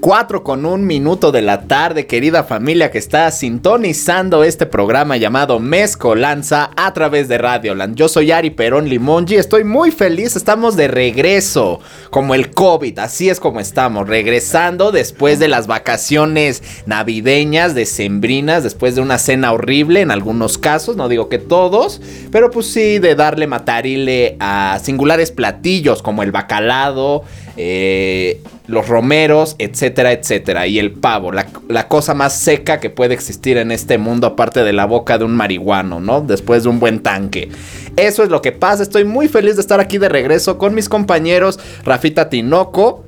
4 con un minuto de la tarde, querida familia que está sintonizando este programa llamado Mezcolanza a través de Radioland. Yo soy Ari Perón Limongi, estoy muy feliz, estamos de regreso, como el COVID, así es como estamos, regresando después de las vacaciones navideñas, decembrinas, después de una cena horrible en algunos casos, no digo que todos, pero pues sí, de darle matarile a singulares platillos como el bacalado, eh, los romeros, etcétera, etcétera. Y el pavo, la, cosa más seca que puede existir en este mundo, aparte de la boca de un marihuano, ¿no? Después de un buen tanque. Eso es lo que pasa. Estoy muy feliz de estar aquí de regreso con mis compañeros Rafita Tinoco.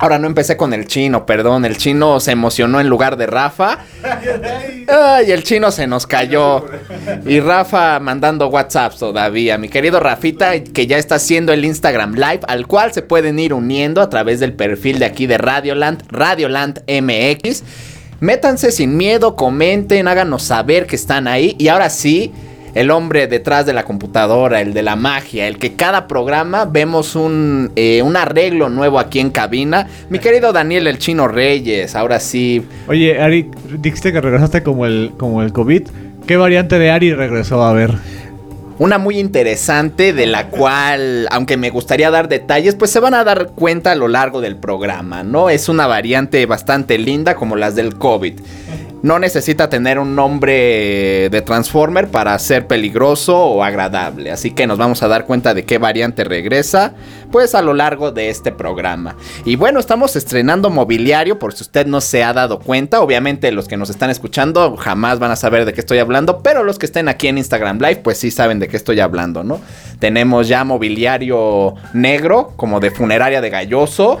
Ahora no empecé con el chino, perdón. El chino se emocionó en lugar de Rafa. Ay, el chino se nos cayó. Y Rafa mandando WhatsApp todavía. Mi querido Rafita, que ya está haciendo el Instagram Live, al cual se pueden ir uniendo a través del perfil de aquí de Radioland, Radioland MX. Métanse sin miedo, comenten, háganos saber que están ahí. Y ahora sí el hombre detrás de la computadora, el de la magia, el que cada programa vemos un, eh, un arreglo nuevo aquí en cabina. Mi querido Daniel el Chino Reyes, ahora sí. Oye, Ari, dijiste que regresaste como el, como el COVID. ¿Qué variante de Ari regresó a ver? Una muy interesante de la cual, aunque me gustaría dar detalles, pues se van a dar cuenta a lo largo del programa, ¿no? Es una variante bastante linda como las del COVID no necesita tener un nombre de Transformer para ser peligroso o agradable. Así que nos vamos a dar cuenta de qué variante regresa, pues a lo largo de este programa. Y bueno, estamos estrenando mobiliario, por si usted no se ha dado cuenta. Obviamente los que nos están escuchando jamás van a saber de qué estoy hablando, pero los que estén aquí en Instagram Live, pues sí saben de qué estoy hablando, ¿no? Tenemos ya mobiliario negro, como de funeraria de galloso,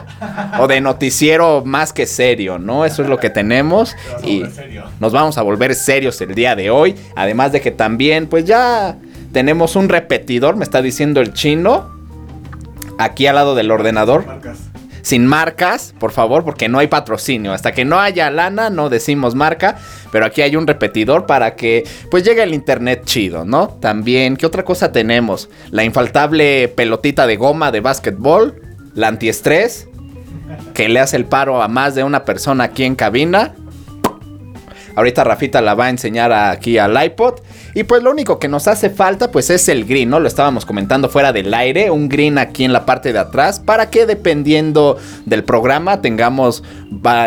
o de noticiero más que serio, ¿no? Eso es lo que tenemos. Y nos vamos a volver serios el día de hoy. Además de que también, pues ya tenemos un repetidor, me está diciendo el chino, aquí al lado del ordenador. Sin marcas, por favor, porque no hay patrocinio. Hasta que no haya lana, no decimos marca. Pero aquí hay un repetidor para que pues llegue el internet chido, ¿no? También, ¿qué otra cosa tenemos? La infaltable pelotita de goma de básquetbol. La antiestrés. Que le hace el paro a más de una persona aquí en cabina. Ahorita Rafita la va a enseñar aquí al iPod. Y pues lo único que nos hace falta pues es el green, ¿no? Lo estábamos comentando fuera del aire, un green aquí en la parte de atrás para que dependiendo del programa tengamos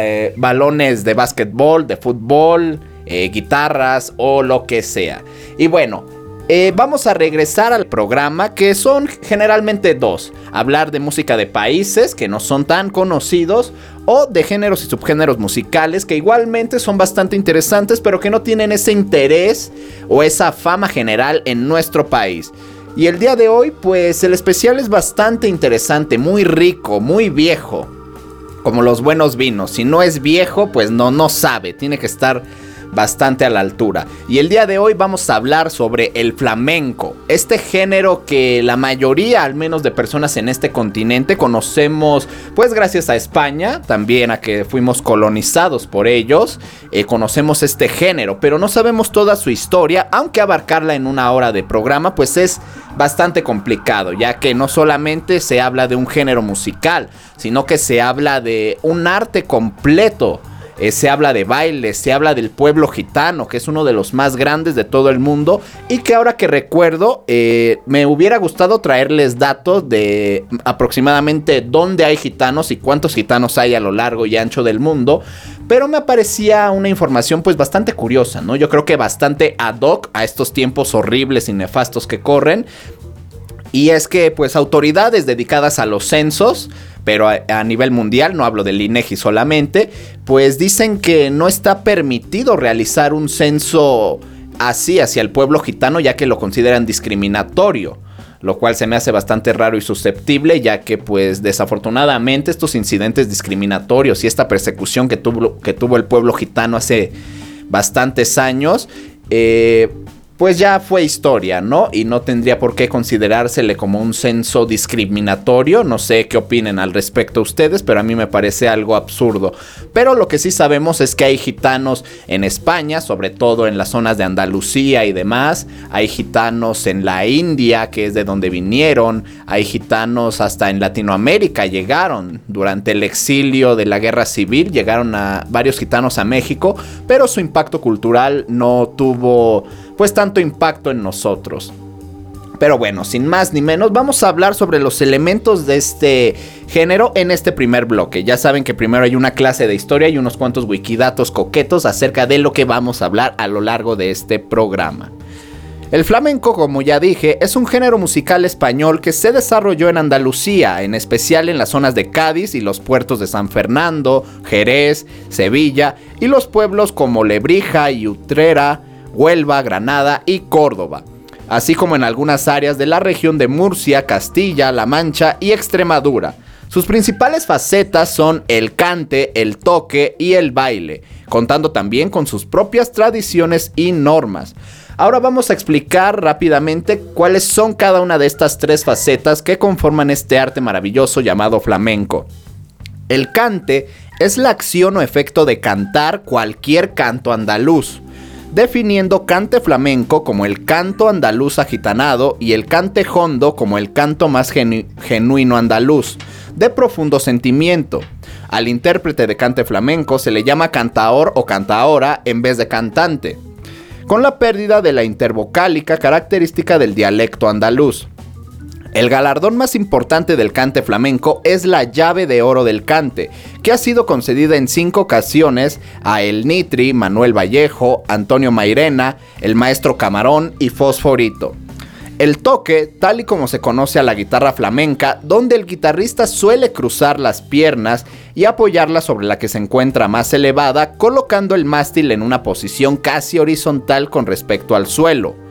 eh, balones de básquetbol, de fútbol, eh, guitarras o lo que sea. Y bueno, eh, vamos a regresar al programa que son generalmente dos. Hablar de música de países que no son tan conocidos o de géneros y subgéneros musicales que igualmente son bastante interesantes pero que no tienen ese interés o esa fama general en nuestro país. Y el día de hoy pues el especial es bastante interesante, muy rico, muy viejo. Como los buenos vinos. Si no es viejo pues no, no sabe, tiene que estar bastante a la altura. Y el día de hoy vamos a hablar sobre el flamenco, este género que la mayoría, al menos de personas en este continente, conocemos pues gracias a España, también a que fuimos colonizados por ellos, eh, conocemos este género, pero no sabemos toda su historia, aunque abarcarla en una hora de programa pues es bastante complicado, ya que no solamente se habla de un género musical, sino que se habla de un arte completo eh, se habla de baile, se habla del pueblo gitano, que es uno de los más grandes de todo el mundo. Y que ahora que recuerdo, eh, me hubiera gustado traerles datos de aproximadamente dónde hay gitanos y cuántos gitanos hay a lo largo y ancho del mundo. Pero me parecía una información pues bastante curiosa, ¿no? Yo creo que bastante ad hoc a estos tiempos horribles y nefastos que corren. Y es que pues autoridades dedicadas a los censos pero a, nivel mundial, no hablo del INEGI solamente, pues dicen que no está permitido realizar un censo así hacia el pueblo gitano ya que lo consideran discriminatorio lo cual se me hace bastante raro y susceptible, ya que pues desafortunadamente estos incidentes discriminatorios y esta persecución que tuvo, que tuvo el pueblo gitano hace bastantes años, eh, pues ya fue historia, ¿no? Y no tendría por qué considerársele como un censo discriminatorio. No sé qué opinen al respecto ustedes, pero a mí me parece algo absurdo. Pero lo que sí sabemos es que hay gitanos en España, sobre todo en las zonas de Andalucía y demás. Hay gitanos en la India, que es de donde vinieron. Hay gitanos hasta en Latinoamérica, llegaron durante el exilio de la guerra civil, llegaron a varios gitanos a México, pero su impacto cultural no tuvo pues tanto impacto en nosotros. Pero bueno, sin más ni menos, vamos a hablar sobre los elementos de este género en este primer bloque. Ya saben que primero hay una clase de historia y unos cuantos wikidatos coquetos acerca de lo que vamos a hablar a lo largo de este programa. El flamenco, como ya dije, es un género musical español que se desarrolló en Andalucía, en especial en las zonas de Cádiz y los puertos de San Fernando, Jerez, Sevilla y los pueblos como Lebrija y Utrera, Huelva, Granada y Córdoba, así como en algunas áreas de la región de Murcia, Castilla, La Mancha y Extremadura. Sus principales facetas son el cante, el toque y el baile, contando también con sus propias tradiciones y normas. Ahora vamos a explicar rápidamente cuáles son cada una de estas tres facetas que conforman este arte maravilloso llamado flamenco. El cante es la acción o efecto de cantar cualquier canto andaluz definiendo cante flamenco como el canto andaluz agitanado y el cante hondo como el canto más genuino andaluz, de profundo sentimiento. Al intérprete de cante flamenco se le llama cantaor o cantaora en vez de cantante, con la pérdida de la intervocálica característica del dialecto andaluz. El galardón más importante del cante flamenco es la llave de oro del cante, que ha sido concedida en cinco ocasiones a El Nitri, Manuel Vallejo, Antonio Mairena, el maestro Camarón y Fosforito. El toque, tal y como se conoce a la guitarra flamenca, donde el guitarrista suele cruzar las piernas y apoyarla sobre la que se encuentra más elevada, colocando el mástil en una posición casi horizontal con respecto al suelo.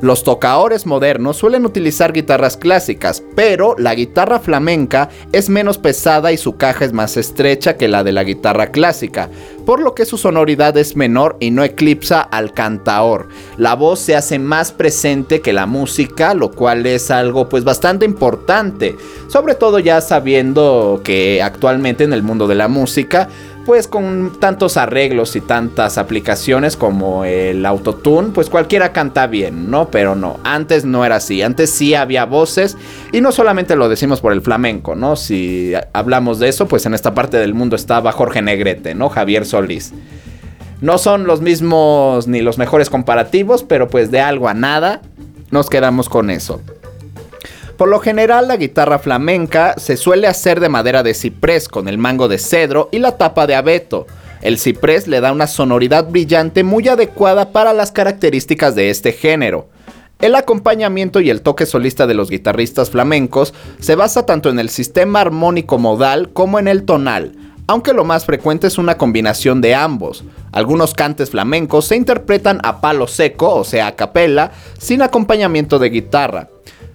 Los tocaores modernos suelen utilizar guitarras clásicas, pero la guitarra flamenca es menos pesada y su caja es más estrecha que la de la guitarra clásica, por lo que su sonoridad es menor y no eclipsa al cantaor. La voz se hace más presente que la música, lo cual es algo pues bastante importante, sobre todo ya sabiendo que actualmente en el mundo de la música pues con tantos arreglos y tantas aplicaciones como el autotune, pues cualquiera canta bien, ¿no? Pero no, antes no era así, antes sí había voces y no solamente lo decimos por el flamenco, ¿no? Si hablamos de eso, pues en esta parte del mundo estaba Jorge Negrete, ¿no? Javier. No son los mismos ni los mejores comparativos, pero pues de algo a nada nos quedamos con eso. Por lo general la guitarra flamenca se suele hacer de madera de ciprés con el mango de cedro y la tapa de abeto. El ciprés le da una sonoridad brillante muy adecuada para las características de este género. El acompañamiento y el toque solista de los guitarristas flamencos se basa tanto en el sistema armónico modal como en el tonal, aunque lo más frecuente es una combinación de ambos. Algunos cantes flamencos se interpretan a palo seco, o sea, a capela, sin acompañamiento de guitarra.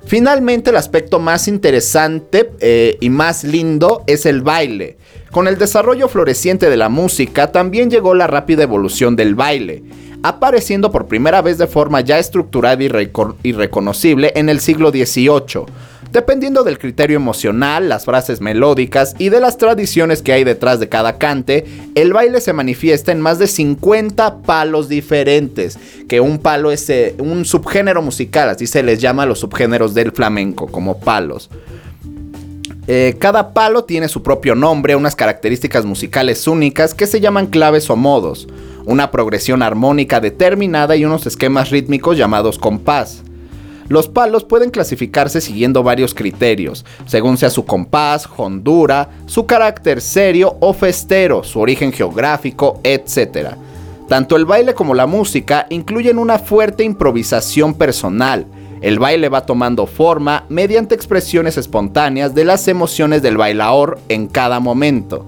Finalmente, el aspecto más interesante eh, y más lindo es el baile. Con el desarrollo floreciente de la música, también llegó la rápida evolución del baile, apareciendo por primera vez de forma ya estructurada y reconocible en el siglo XVIII Dependiendo del criterio emocional, las frases melódicas y de las tradiciones que hay detrás de cada cante, el baile se manifiesta en más de 50 palos diferentes, que un palo es eh, un subgénero musical, así se les llama a los subgéneros del flamenco, como palos. Eh, cada palo tiene su propio nombre, unas características musicales únicas que se llaman claves o modos, una progresión armónica determinada y unos esquemas rítmicos llamados compás. Los palos pueden clasificarse siguiendo varios criterios, según sea su compás, hondura, su carácter serio o festero, su origen geográfico, etc. Tanto el baile como la música incluyen una fuerte improvisación personal. El baile va tomando forma mediante expresiones espontáneas de las emociones del bailaor en cada momento.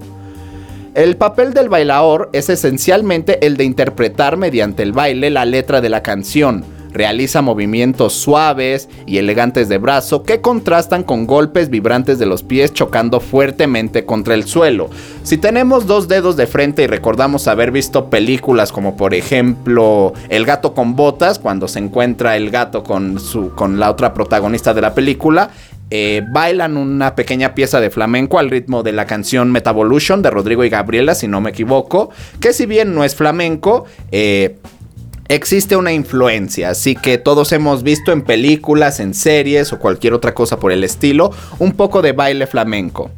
El papel del bailaor es esencialmente el de interpretar mediante el baile la letra de la canción, realiza movimientos suaves y elegantes de brazo que contrastan con golpes vibrantes de los pies chocando fuertemente contra el suelo. Si tenemos dos dedos de frente y recordamos haber visto películas como por ejemplo El gato con botas, cuando se encuentra el gato con, su, con la otra protagonista de la película, eh, bailan una pequeña pieza de flamenco al ritmo de la canción Metavolution de Rodrigo y Gabriela, si no me equivoco, que si bien no es flamenco, eh, existe una influencia, así que todos hemos visto en películas, en series o cualquier otra cosa por el estilo, un poco de baile flamenco.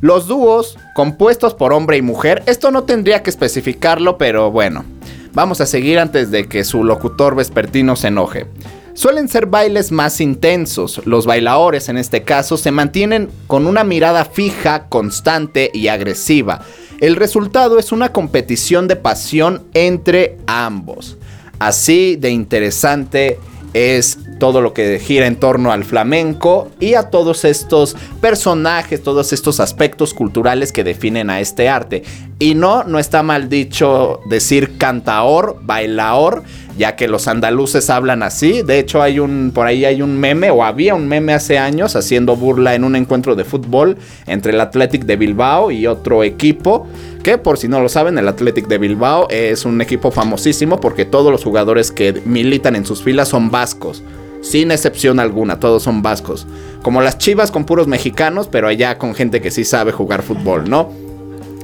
Los dúos, compuestos por hombre y mujer, esto no tendría que especificarlo, pero bueno, vamos a seguir antes de que su locutor vespertino se enoje. Suelen ser bailes más intensos. Los bailadores en este caso se mantienen con una mirada fija, constante y agresiva. El resultado es una competición de pasión entre ambos. Así de interesante es todo lo que gira en torno al flamenco y a todos estos personajes, todos estos aspectos culturales que definen a este arte. Y no, no está mal dicho decir cantaor, bailaor, ya que los andaluces hablan así. De hecho, hay un por ahí hay un meme o había un meme hace años haciendo burla en un encuentro de fútbol entre el Athletic de Bilbao y otro equipo, que por si no lo saben, el Athletic de Bilbao es un equipo famosísimo porque todos los jugadores que militan en sus filas son vascos. Sin excepción alguna, todos son vascos. Como las chivas con puros mexicanos, pero allá con gente que sí sabe jugar fútbol, ¿no?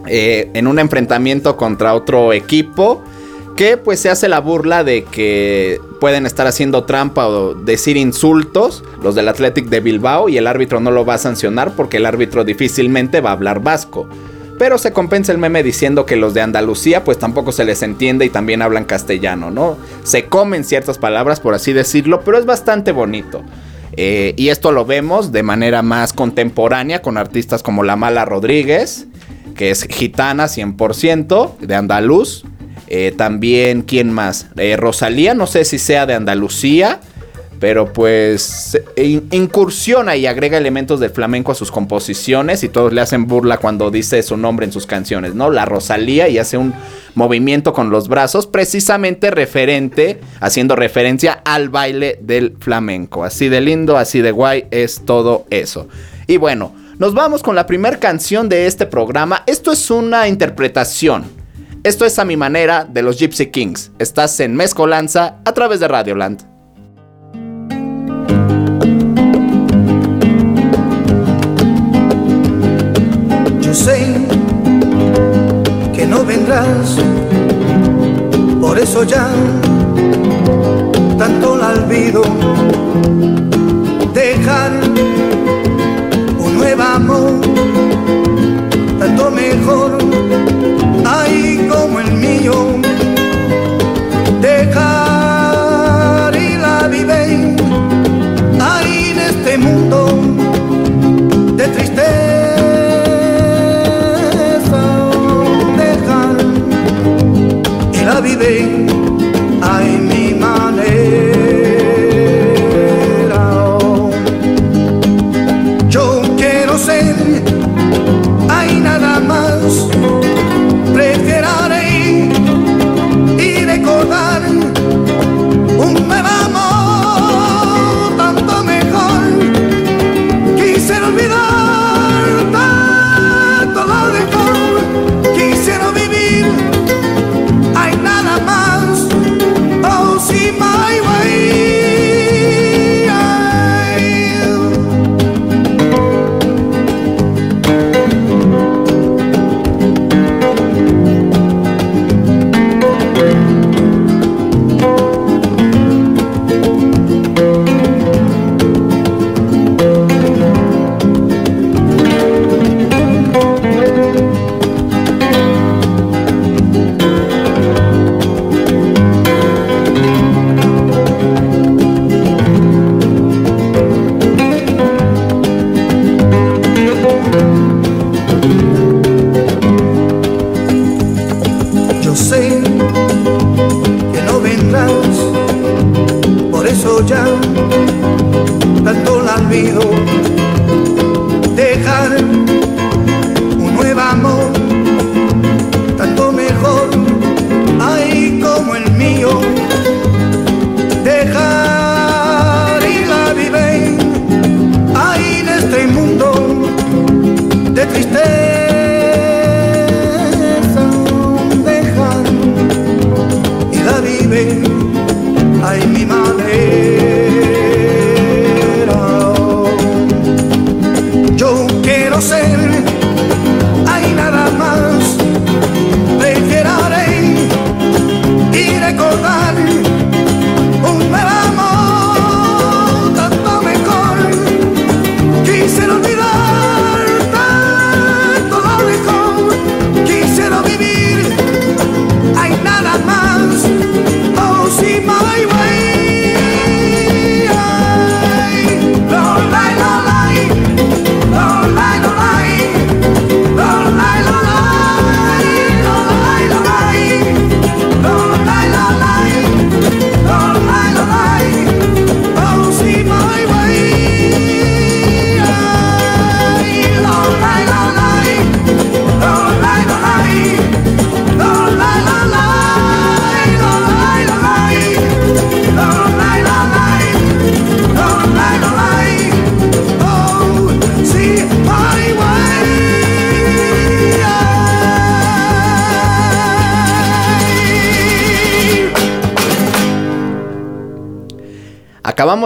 Eh, en un enfrentamiento contra otro equipo que pues se hace la burla de que pueden estar haciendo trampa o decir insultos los del Athletic de Bilbao y el árbitro no lo va a sancionar porque el árbitro difícilmente va a hablar vasco. Pero se compensa el meme diciendo que los de Andalucía pues tampoco se les entiende y también hablan castellano, ¿no? Se comen ciertas palabras por así decirlo, pero es bastante bonito. Eh, y esto lo vemos de manera más contemporánea con artistas como La Mala Rodríguez, que es gitana 100%, de andaluz, eh, también, ¿quién más? Eh, Rosalía, no sé si sea de Andalucía, pero pues incursiona y agrega elementos del flamenco a sus composiciones y todos le hacen burla cuando dice su nombre en sus canciones, ¿no? La Rosalía y hace un movimiento con los brazos precisamente referente, haciendo referencia al baile del flamenco. Así de lindo, así de guay es todo eso. Y bueno, nos vamos con la primera canción de este programa. Esto es una interpretación esto es a mi manera de los Gypsy Kings. Estás en Mezcolanza a través de Radioland. Por eso ya tanto la olvido.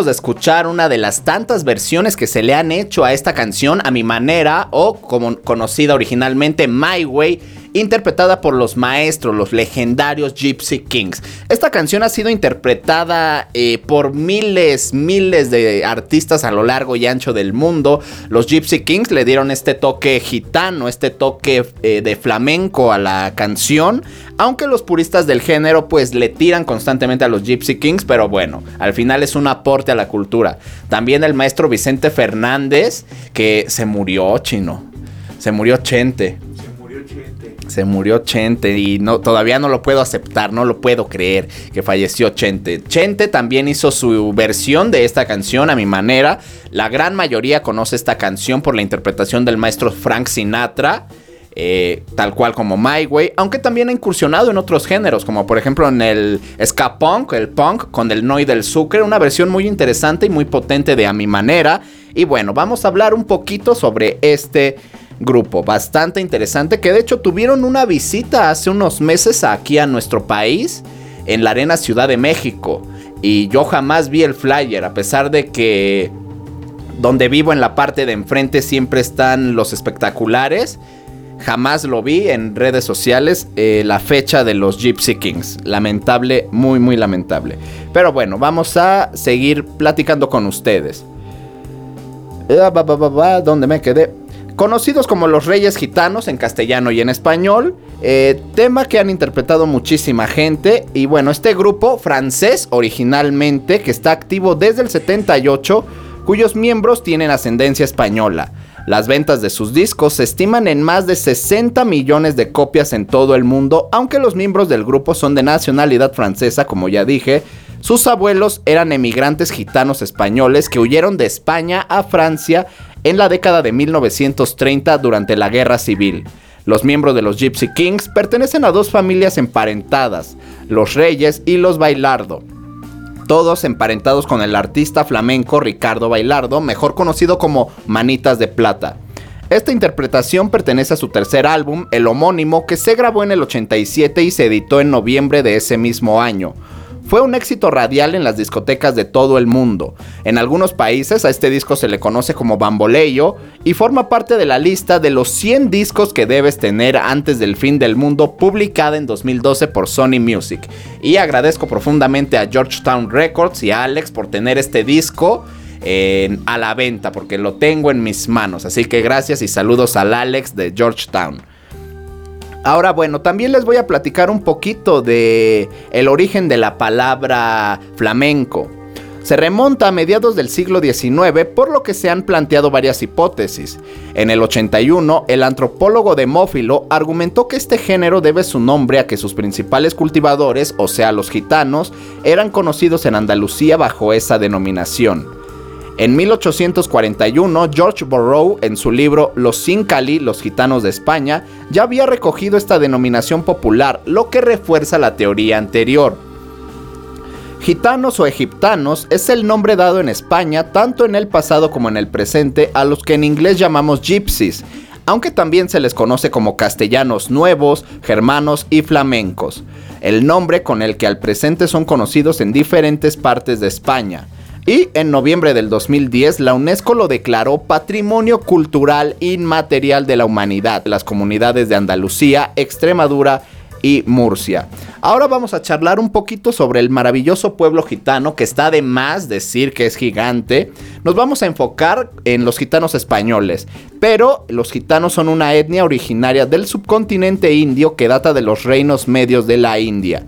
De escuchar una de las tantas versiones que se le han hecho a esta canción a mi manera o como conocida originalmente My Way interpretada por los maestros, los legendarios Gypsy Kings. Esta canción ha sido interpretada eh, por miles, miles de artistas a lo largo y ancho del mundo. Los Gypsy Kings le dieron este toque gitano, este toque eh, de flamenco a la canción. Aunque los puristas del género pues le tiran constantemente a los Gypsy Kings, pero bueno, al final es un aporte a la cultura. También el maestro Vicente Fernández, que se murió, chino. Se murió Chente. Se murió Chente y no, todavía no lo puedo aceptar, no lo puedo creer que falleció Chente. Chente también hizo su versión de esta canción a mi manera. La gran mayoría conoce esta canción por la interpretación del maestro Frank Sinatra. Eh, tal cual como My Way, aunque también ha incursionado en otros géneros, como por ejemplo en el ska punk, el punk con el Noi del Sucre, una versión muy interesante y muy potente de A mi manera. Y bueno, vamos a hablar un poquito sobre este grupo bastante interesante que de hecho tuvieron una visita hace unos meses aquí a nuestro país en la Arena Ciudad de México y yo jamás vi el flyer a pesar de que donde vivo en la parte de enfrente siempre están los espectaculares. Jamás lo vi en redes sociales eh, la fecha de los Gypsy Kings. Lamentable, muy, muy lamentable. Pero bueno, vamos a seguir platicando con ustedes. Eh, ¿Dónde me quedé? Conocidos como los Reyes Gitanos en castellano y en español, eh, tema que han interpretado muchísima gente. Y bueno, este grupo francés originalmente, que está activo desde el 78, cuyos miembros tienen ascendencia española. Las ventas de sus discos se estiman en más de 60 millones de copias en todo el mundo, aunque los miembros del grupo son de nacionalidad francesa, como ya dije. Sus abuelos eran emigrantes gitanos españoles que huyeron de España a Francia en la década de 1930 durante la Guerra Civil. Los miembros de los Gypsy Kings pertenecen a dos familias emparentadas, los Reyes y los Bailardo. Todos emparentados con el artista flamenco Ricardo Bailardo, mejor conocido como Manitas de Plata. Esta interpretación pertenece a su tercer álbum, el homónimo, que se grabó en el 87 y se editó en noviembre de ese mismo año. Fue un éxito radial en las discotecas de todo el mundo. En algunos países a este disco se le conoce como Bamboleyo y forma parte de la lista de los 100 discos que debes tener antes del fin del mundo publicada en 2012 por Sony Music. Y agradezco profundamente a Georgetown Records y a Alex por tener este disco. a la venta porque lo tengo en mis manos así que gracias y saludos al Alex de Georgetown Ahora bueno, también les voy a platicar un poquito de el origen de la palabra flamenco. Se remonta a mediados del siglo XIX, por lo que se han planteado varias hipótesis. En el 81, el antropólogo demófilo argumentó que este género debe su nombre a que sus principales cultivadores, o sea los gitanos, eran conocidos en Andalucía bajo esa denominación. En 1841, George Borrow, en su libro Los Sincali, los gitanos de España, ya había recogido esta denominación popular, lo que refuerza la teoría anterior. Gitanos o egiptanos es el nombre dado en España tanto en el pasado como en el presente a los que en inglés llamamos gypsies, aunque también se les conoce como castellanos nuevos, germanos y flamencos, el nombre con el que al presente son conocidos en diferentes partes de España. Y en noviembre del 2010 la UNESCO lo declaró Patrimonio Cultural Inmaterial de la Humanidad, las comunidades de Andalucía, Extremadura y Murcia. Ahora vamos a charlar un poquito sobre el maravilloso pueblo gitano que está de más decir que es gigante. Nos vamos a enfocar en los gitanos españoles, pero los gitanos son una etnia originaria del subcontinente indio que data de los reinos medios de la India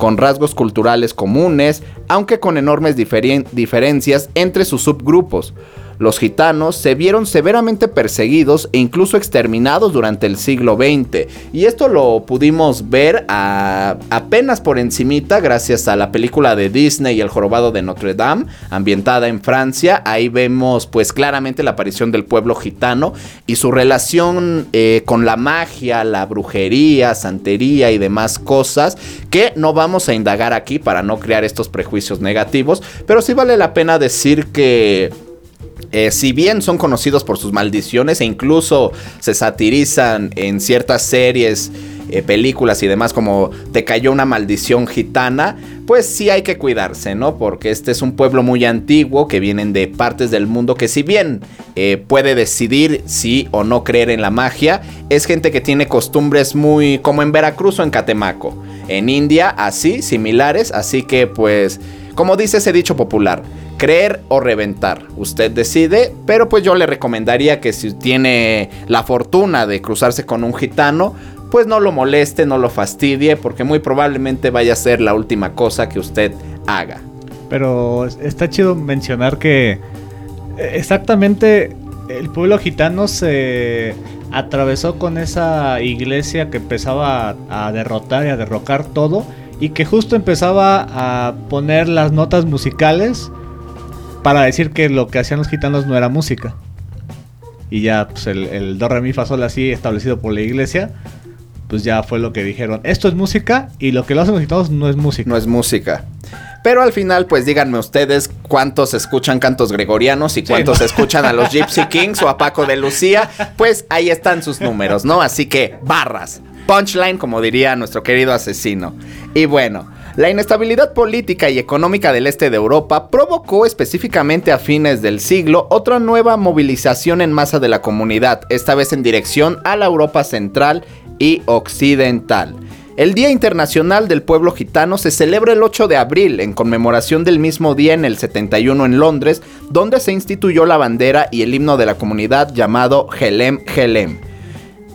con rasgos culturales comunes, aunque con enormes diferencias entre sus subgrupos los gitanos se vieron severamente perseguidos e incluso exterminados durante el siglo XX. Y esto lo pudimos ver apenas por encimita gracias a la película de Disney El jorobado de Notre Dame, ambientada en Francia. Ahí vemos pues claramente la aparición del pueblo gitano y su relación eh, con la magia, la brujería, santería y demás cosas que no vamos a indagar aquí para no crear estos prejuicios negativos. Pero sí vale la pena decir que eh, si bien son conocidos por sus maldiciones e incluso se satirizan en ciertas series, eh, películas y demás como Te cayó una maldición gitana, pues sí hay que cuidarse, ¿no? Porque este es un pueblo muy antiguo que vienen de partes del mundo que si bien eh, puede decidir si o no creer en la magia, es gente que tiene costumbres muy como en Veracruz o en Catemaco. En India así, similares, así que pues como dice ese dicho popular, creer o reventar. Usted decide, pero pues yo le recomendaría que si tiene la fortuna de cruzarse con un gitano, pues no lo moleste, no lo fastidie, porque muy probablemente vaya a ser la última cosa que usted haga. Pero está chido mencionar que eh, exactamente el pueblo gitano se atravesó con esa iglesia que empezaba a, a derrotar y a derrocar todo y que justo empezaba a poner las notas musicales para decir que lo que hacían los gitanos no era música. Y ya, pues el, el do, re, mi, fa, sol así establecido por la iglesia, pues ya fue lo que dijeron. Esto es música y lo que lo hacen los gitanos no es música. No es música. Pero al final, pues díganme ustedes cuántos escuchan cantos gregorianos y cuántos Sí, ¿no? escuchan a los Gypsy Kings o a Paco de Lucía. Pues ahí están sus números, ¿no? Así que barras. Punchline, como diría nuestro querido asesino. Y bueno. La inestabilidad política y económica del este de Europa provocó específicamente a fines del siglo otra nueva movilización en masa de la comunidad, esta vez en dirección a la Europa central y occidental. El Día Internacional del Pueblo Gitano se celebra el 8 de abril en conmemoración del mismo día en el 71 en Londres, donde se instituyó la bandera y el himno de la comunidad llamado Helem Helem.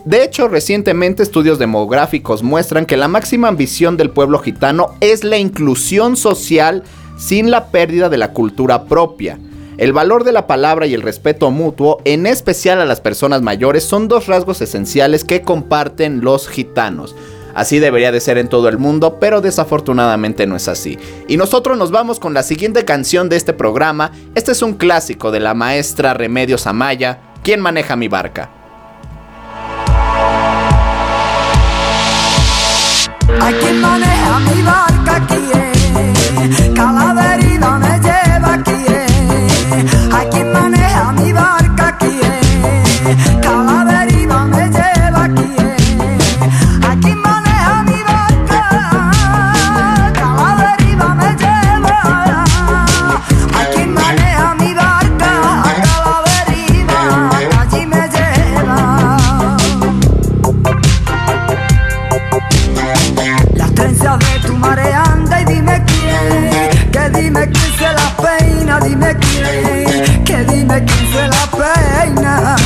De hecho, recientemente estudios demográficos muestran que la máxima ambición del pueblo gitano es la inclusión social sin la pérdida de la cultura propia. El valor de la palabra y el respeto mutuo, en especial a las personas mayores, son dos rasgos esenciales que comparten los gitanos. Así debería de ser en todo el mundo, pero desafortunadamente no es así. Y nosotros nos vamos con la siguiente canción de este programa. Este es un clásico de la maestra Remedios Amaya, ¿Quién maneja mi barca? Hay quien maneja mi barca aquí, eh. Me lleva aquí, eh. Dime quién, que dime quién se las peina.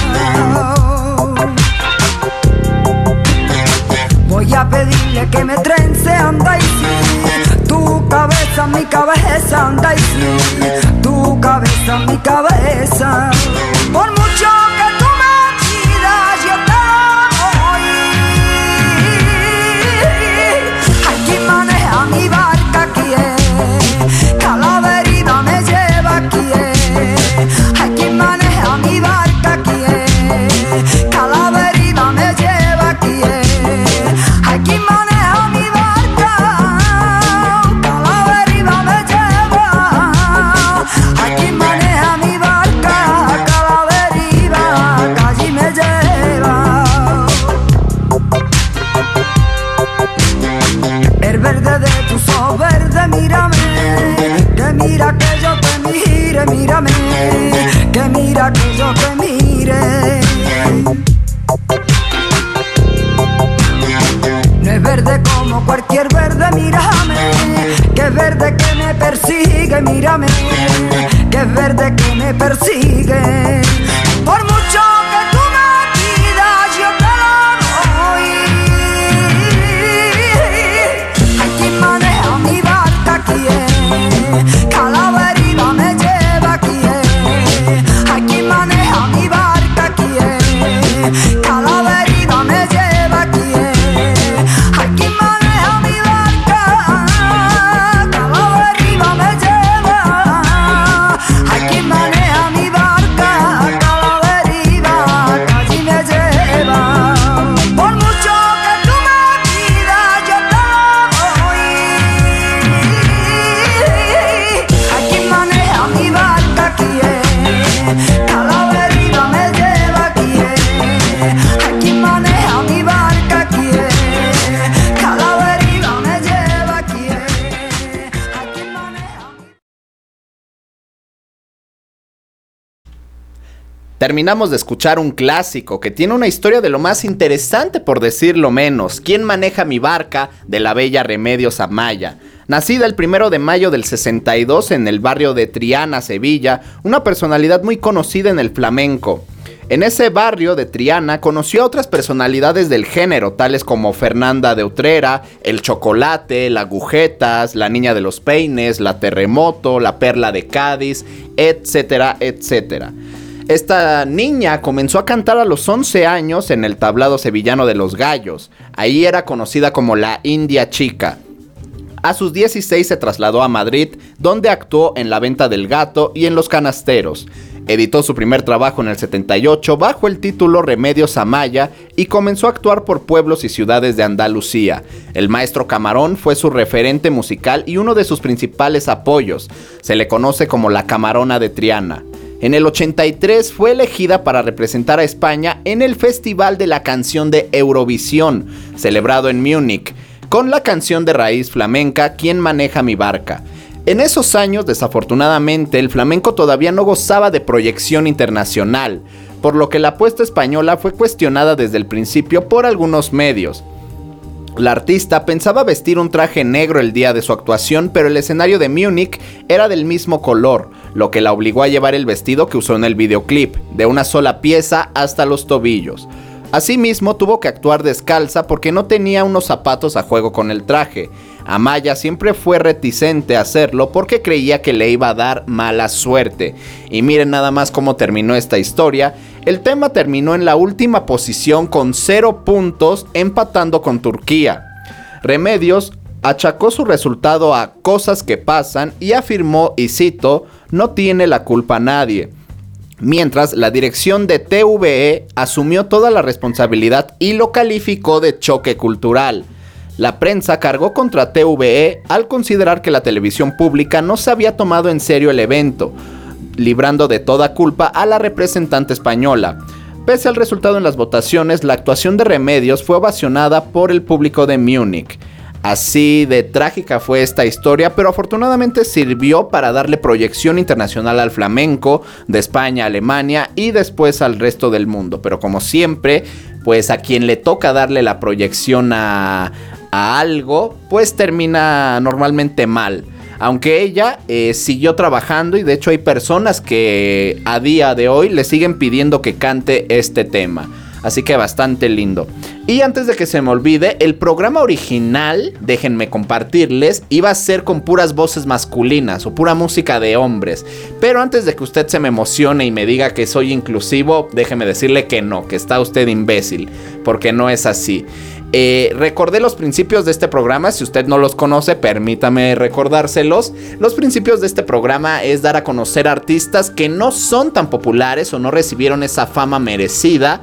Voy a pedirle que me trence, anda y sí, tu cabeza, mi cabeza, anda y sí, tu cabeza, mi cabeza. Terminamos de escuchar un clásico que tiene una historia de lo más interesante por decirlo menos. ¿Quién maneja mi barca? de la bella Remedios Amaya. Nacida el primero de mayo del 62 en el barrio de Triana, Sevilla, una personalidad muy conocida en el flamenco. En ese barrio de Triana conoció a otras personalidades del género, tales como Fernanda de Utrera, El Chocolate, La Agujetas, La Niña de los Peines, La Terremoto, La Perla de Cádiz, etcétera, etcétera. Esta niña comenzó a cantar a los 11 años en el tablado sevillano de los gallos. Ahí era conocida como la India Chica. A sus 16 se trasladó a Madrid, donde actuó en La Venta del Gato y en Los Canasteros. Editó su primer trabajo en el 78 bajo el título Remedios Amaya y comenzó a actuar por pueblos y ciudades de Andalucía. El maestro Camarón fue su referente musical y uno de sus principales apoyos. Se le conoce como la Camarona de Triana. En el 83 fue elegida para representar a España en el Festival de la Canción de Eurovisión, celebrado en Múnich, con la canción de raíz flamenca ¿Quién maneja mi barca? En esos años, desafortunadamente, el flamenco todavía no gozaba de proyección internacional, por lo que la apuesta española fue cuestionada desde el principio por algunos medios. La artista pensaba vestir un traje negro el día de su actuación, pero el escenario de Múnich era del mismo color, lo que la obligó a llevar el vestido que usó en el videoclip, de una sola pieza hasta los tobillos. Asimismo, tuvo que actuar descalza porque no tenía unos zapatos a juego con el traje. Amaya siempre fue reticente a hacerlo porque creía que le iba a dar mala suerte. Y miren nada más cómo terminó esta historia. El tema terminó en la última posición con 0 puntos, empatando con Turquía. Remedios achacó su resultado a cosas que pasan y afirmó, y cito, no tiene la culpa nadie. Mientras la dirección de TVE asumió toda la responsabilidad y lo calificó de choque cultural. La prensa cargó contra TVE al considerar que la televisión pública no se había tomado en serio el evento, librando de toda culpa a la representante española. Pese al resultado en las votaciones, la actuación de Remedios fue ovacionada por el público de Múnich. Así de trágica fue esta historia, pero afortunadamente sirvió para darle proyección internacional al flamenco de España, Alemania y después al resto del mundo. Pero como siempre, pues a quien le toca darle la proyección a, algo, pues termina normalmente mal. Aunque ella eh, siguió trabajando y de hecho hay personas que a día de hoy le siguen pidiendo que cante este tema. Así que bastante lindo. Y antes de que se me olvide, el programa original, déjenme compartirles, iba a ser con puras voces masculinas o pura música de hombres. Pero antes de que usted se me emocione y me diga que soy inclusivo, déjeme decirle que no, que está usted imbécil, porque no es así. Eh, recordé los principios de este programa, si usted no los conoce, permítame recordárselos. Los principios de este programa es dar a conocer artistas que no son tan populares o no recibieron esa fama merecida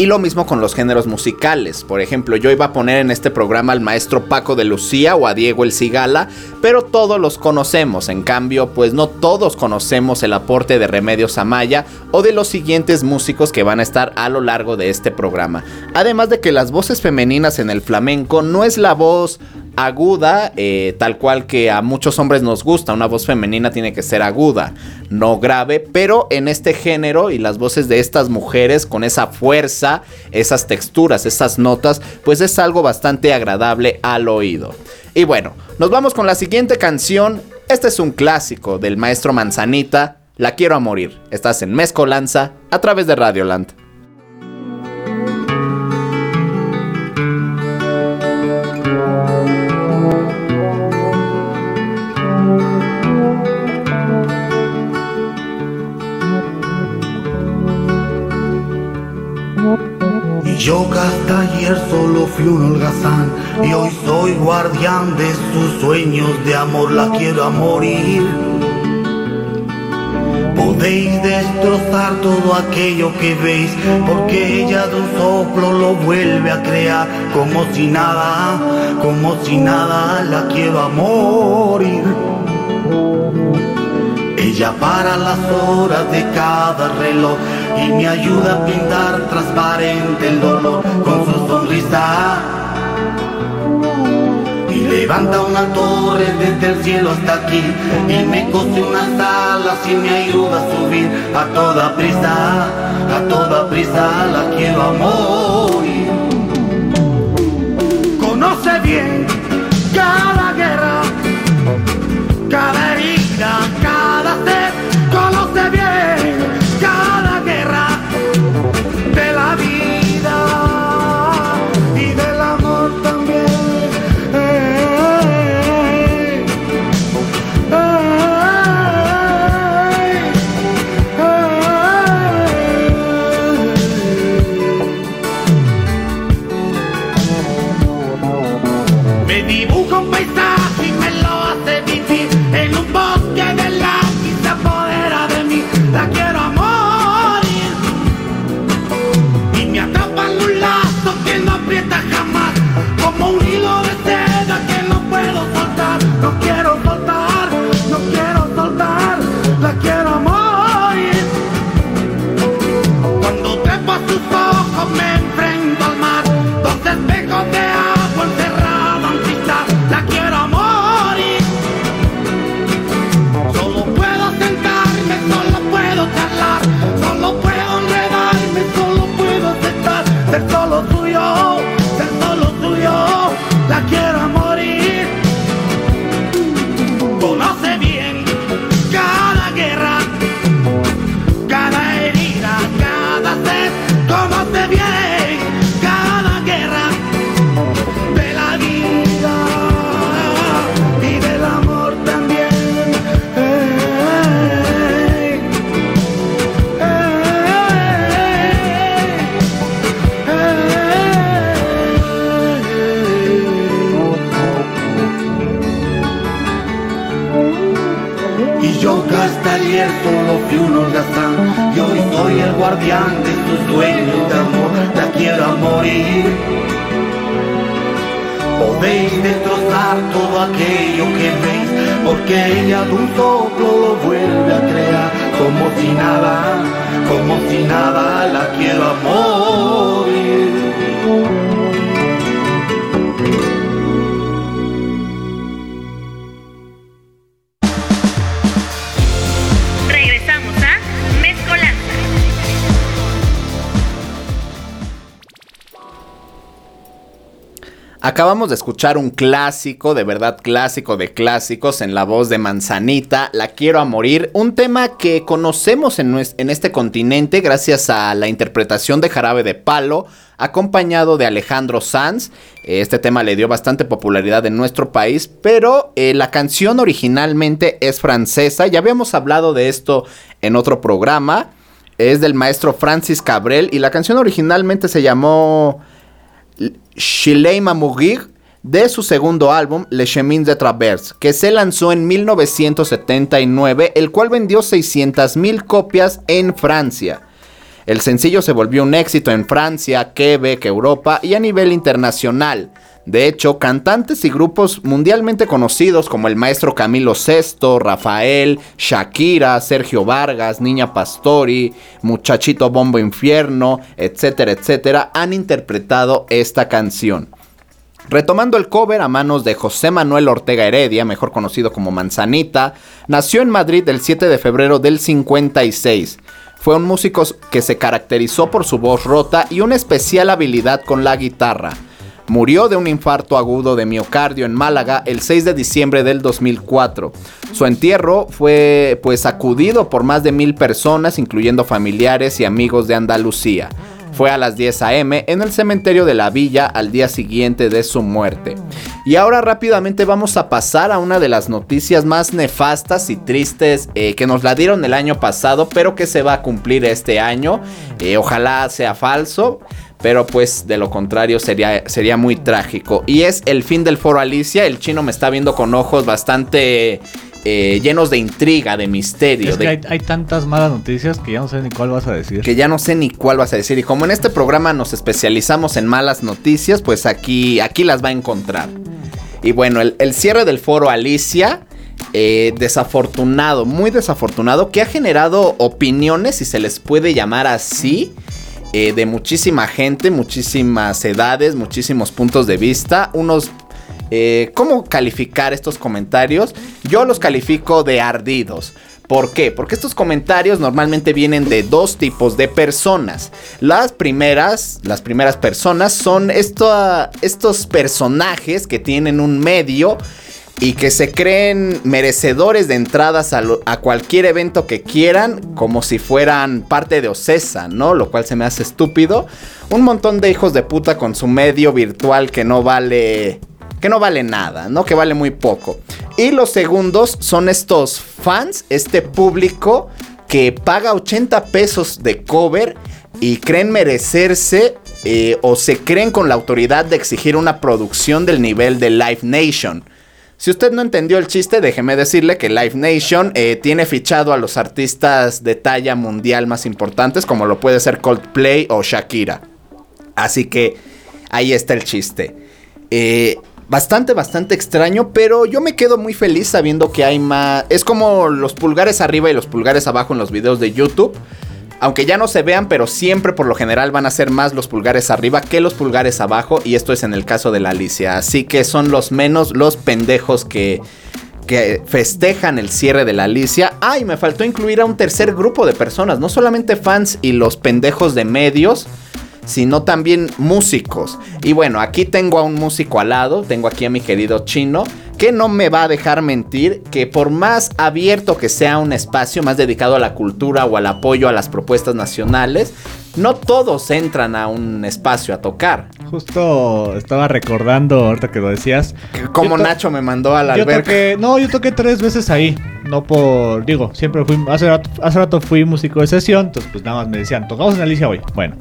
y lo mismo con los géneros musicales. Por ejemplo, yo iba a poner en este programa al maestro Paco de Lucía o a Diego El Cigala, pero todos los conocemos. En cambio, pues no todos conocemos el aporte de Remedios Amaya o de los siguientes músicos que van a estar a lo largo de este programa. Además de que las voces femeninas en el flamenco no es la voz aguda, eh, tal cual que a muchos hombres nos gusta. Una voz femenina tiene que ser aguda, no grave, pero en este género y las voces de estas mujeres con esa fuerza, esas texturas, esas notas, pues es algo bastante agradable al oído. Y bueno, nos vamos con la siguiente canción. Este es un clásico del maestro Manzanita. La quiero a morir. Estás en Mezcolanza a través de Radioland. Yo que hasta ayer solo fui un holgazán y hoy soy guardián de sus sueños de amor, la quiero a morir. Podéis destrozar todo aquello que veis, porque ella de un soplo lo vuelve a crear, como si nada, como si nada, la quiero a morir. Ella para las horas de cada reloj y me ayuda a pintar transparente el dolor con su sonrisa. Y le levanta una torre desde el cielo hasta aquí y me cose unas alas y me ayuda a subir a toda prisa, a toda prisa la quiero amor. Conoce bien cada guerra, cada guardián de tus sueños de amor La quiero morir. Podéis destrozar todo aquello que veis Porque ella de un soplo lo vuelve a crear Como si nada, como si nada la quiero a Acabamos de escuchar un clásico, de verdad clásico de clásicos, en la voz de Manzanita, La quiero a morir, un tema que conocemos en, este continente gracias a la interpretación de Jarabe de Palo, acompañado de Alejandro Sanz. Este tema le dio bastante popularidad en nuestro país, pero eh, la canción originalmente es francesa, ya habíamos hablado de esto en otro programa, es del maestro Francis Cabrel y la canción originalmente se llamó... Chileima Mourir de su segundo álbum Le Chemin de Traverse, que se lanzó en 1979, el cual vendió 600.000 copias en Francia. El sencillo se volvió un éxito en Francia, Quebec, Europa y a nivel internacional. De hecho, cantantes y grupos mundialmente conocidos como el maestro Camilo Sesto, Rafael, Shakira, Sergio Vargas, Niña Pastori, Muchachito Bombo Infierno, etcétera, etcétera, han interpretado esta canción. Retomando el cover a manos de José Manuel Ortega Heredia, mejor conocido como Manzanita, nació en Madrid el 7 de febrero del 56. Fue un músico que se caracterizó por su voz rota y una especial habilidad con la guitarra. Murió de un infarto agudo de miocardio en Málaga el 6 de diciembre del 2004. Su entierro fue pues acudido por más de mil personas, incluyendo familiares y amigos de Andalucía. Fue a las 10 a.m. en el cementerio de la villa al día siguiente de su muerte. Y ahora rápidamente vamos a pasar a una de las noticias más nefastas y tristes eh, que nos la dieron el año pasado, pero que se va a cumplir este año. Eh, ojalá sea falso. Pero pues de lo contrario sería, sería muy trágico. Y es el fin del foro Alicia. El chino me está viendo con ojos bastante eh, llenos de intriga, de misterio. Es que de- hay, hay tantas malas noticias que ya no sé ni cuál vas a decir. que ya no sé ni cuál vas a decir. Y como en este programa nos especializamos en malas noticias, pues aquí, aquí las va a encontrar. Y bueno, el, el cierre del foro Alicia, eh, desafortunado, muy desafortunado, que ha generado opiniones, si se les puede llamar así, eh, de muchísima gente, muchísimas edades, muchísimos puntos de vista. Unos Eh, ¿Cómo calificar estos comentarios? Yo los califico de ardidos. ¿Por qué? Porque estos comentarios normalmente vienen de dos tipos de personas. Las primeras, las primeras personas son esto- estos personajes que tienen un medio y que se creen merecedores de entradas a, cualquier evento que quieran, como si fueran parte de Ocesa, ¿no? Lo cual se me hace estúpido. Un montón de hijos de puta con su medio virtual que no vale. que no vale nada, ¿no? Que vale muy poco. Y los segundos son estos fans, este público que paga 80 pesos de cover y creen merecerse eh, o se creen con la autoridad de exigir una producción del nivel de Live Nation. Si usted no entendió el chiste, déjeme decirle que Live Nation eh, tiene fichado a los artistas de talla mundial más importantes, como lo puede ser Coldplay o Shakira. Así que ahí está el chiste. Eh, bastante, bastante extraño, pero yo me quedo muy feliz sabiendo que hay más... Es como los pulgares arriba y los pulgares abajo en los videos de YouTube. Aunque ya no se vean, pero siempre por lo general van a ser más los pulgares arriba que los pulgares abajo. Y esto es en el caso de la Alicia. Así que son los menos los pendejos que, que festejan el cierre de la Alicia. Ah, y me faltó incluir a un tercer grupo de personas. No solamente fans y los pendejos de medios sino también músicos. Y bueno, aquí tengo a un músico al lado, tengo aquí a mi querido chino, que no me va a dejar mentir que por más abierto que sea un espacio más dedicado a la cultura o al apoyo a las propuestas nacionales, no todos entran a un espacio a tocar. Justo estaba recordando, ahorita que lo decías. Como Yo Nacho me mandó a la Yo alberca. toqué, no, yo toqué tres veces ahí. No por, digo, siempre fui, hace rato, hace rato fui músico de sesión, entonces pues nada más me decían, tocamos en Alicia hoy. Bueno.